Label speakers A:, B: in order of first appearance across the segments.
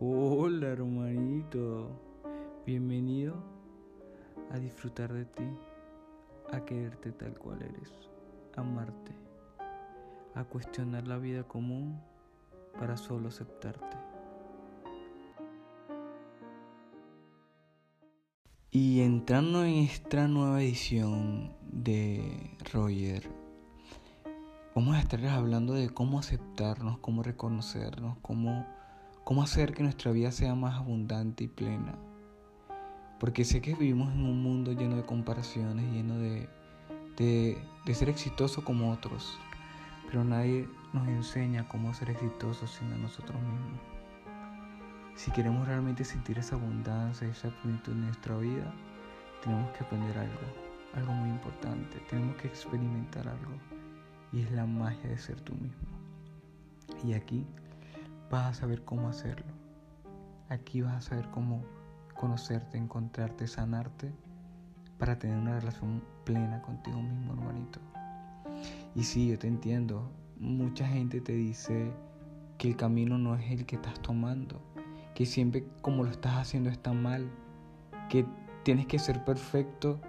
A: Hola hermanito, bienvenido a disfrutar de ti, a quererte tal cual eres, a amarte, a cuestionar la vida común para solo aceptarte. Y entrando en esta nueva edición de Roger, vamos a estarles hablando de cómo aceptarnos, cómo reconocernos, cómo cómo hacer que nuestra vida sea más abundante y plena. Porque sé que vivimos en un mundo lleno de comparaciones, lleno de, de, ser exitoso como otros, pero nadie nos enseña cómo ser exitosos sino nosotros mismos. Si queremos realmente sentir esa abundancia, esa plenitud en nuestra vida, tenemos que aprender algo, algo muy importante, tenemos que experimentar algo, y es la magia de ser tú mismo. Y aquí vas a saber cómo hacerlo. Aquí vas a saber cómo conocerte, encontrarte, sanarte para tener una relación plena contigo mismo, hermanito. Y sí, yo te entiendo. Mucha gente te dice que el camino no es el que estás tomando, que siempre como lo estás haciendo está mal, que tienes que ser perfecto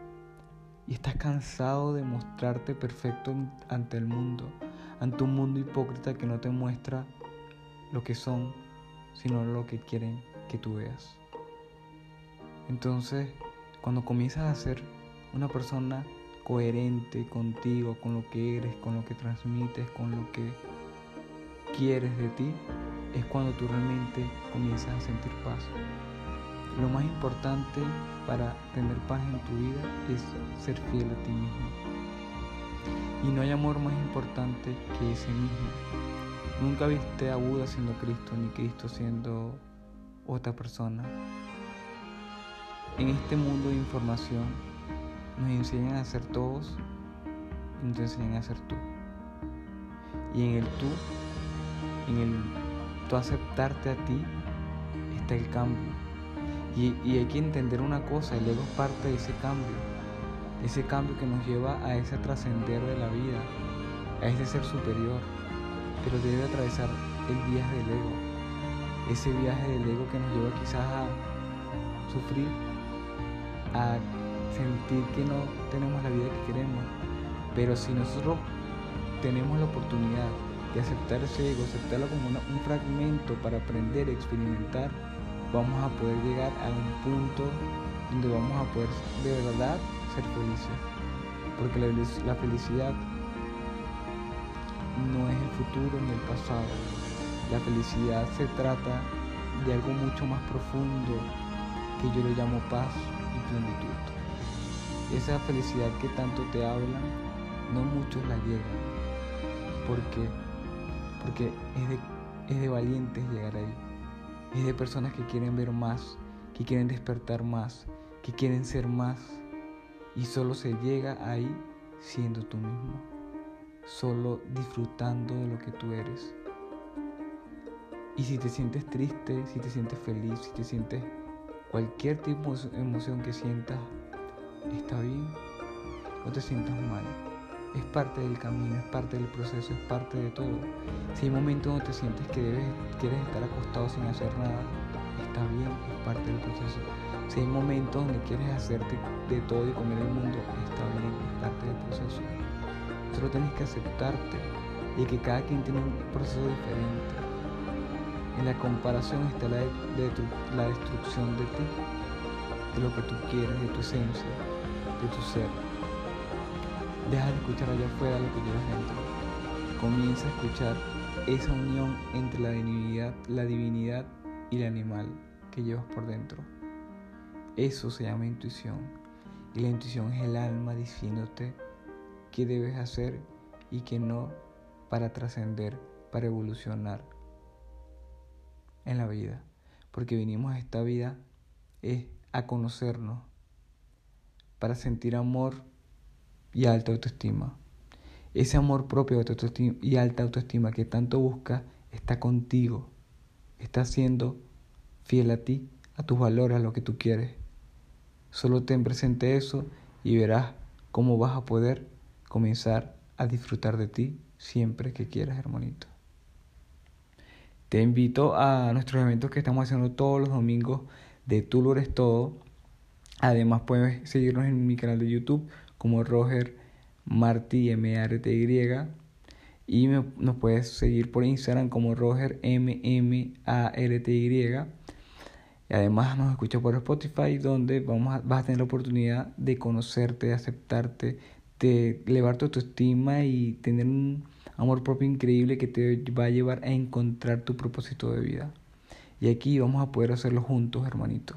A: y estás cansado de mostrarte perfecto ante el mundo, ante un mundo hipócrita que no te muestra lo que son, sino lo que quieren que tú veas. Entonces, cuando comienzas a ser una persona coherente contigo, con lo que eres, con lo que transmites, con lo que quieres de ti, es cuando tú realmente comienzas a sentir paz. Lo más importante para tener paz en tu vida es ser fiel a ti mismo. Y no hay amor más importante que ese mismo. Nunca viste a Buda siendo Cristo, ni Cristo siendo otra persona. En este mundo de información nos enseñan a ser todos y nos enseñan a ser tú. Y en el tú, en el tú aceptarte a ti, está el cambio. Y, y hay que entender una cosa, el ego es parte de ese cambio. Ese cambio que nos lleva a ese trascender de la vida, a ese ser superior pero debe atravesar el viaje del ego, ese viaje del ego que nos lleva quizás a sufrir, a sentir que no tenemos la vida que queremos, pero si nosotros tenemos la oportunidad de aceptar ese ego, aceptarlo como un fragmento para aprender, experimentar, vamos a poder llegar a un punto donde vamos a poder de verdad ser felices. Porque la, la felicidad no es el futuro ni el pasado. La felicidad se trata de algo mucho más profundo que yo le llamo paz y plenitud. Esa felicidad que tanto te hablan, no muchos la llegan. porque Porque es de, es de valientes llegar ahí. Es de personas que quieren ver más, que quieren despertar más, que quieren ser más. Y solo se llega ahí siendo tú mismo solo disfrutando de lo que tú eres. Y si te sientes triste, si te sientes feliz, si te sientes cualquier tipo de emoción que sientas, está bien, no te sientas mal. Es parte del camino, es parte del proceso, es parte de todo. Si hay momentos donde te sientes que debes, quieres estar acostado sin hacer nada, está bien, es parte del proceso. Si hay momentos donde quieres hacerte de todo y comer el mundo, está bien, es parte del. Solo tienes que aceptarte y que cada quien tiene un proceso diferente. En la comparación está la, de la destrucción de ti, de lo que tú quieres, de tu esencia, de tu ser. Deja de escuchar allá afuera lo que llevas dentro. Comienza a escuchar esa unión entre la divinidad, la divinidad y el animal que llevas por dentro. Eso se llama intuición. Y la intuición es el alma diciéndote qué debes hacer y qué no para trascender, para evolucionar en la vida. Porque vinimos a esta vida es a conocernos, para sentir amor y alta autoestima. Ese amor propio y alta autoestima que tanto busca está contigo, está siendo fiel a ti, a tus valores, a lo que tú quieres. Solo ten presente eso y verás cómo vas a poder comenzar a disfrutar de ti siempre que quieras, hermanito. Te invito a nuestros eventos que estamos haciendo todos los domingos de Tú lo eres todo. Además puedes seguirnos en mi canal de YouTube como Roger Martí M R T Y y nos puedes seguir por Instagram como Roger M M A R T Y. Y además nos escucha por Spotify donde vamos a, vas a tener la oportunidad de conocerte, de aceptarte, de elevar tu autoestima y tener un amor propio increíble que te va a llevar a encontrar tu propósito de vida. Y aquí vamos a poder hacerlo juntos, hermanito.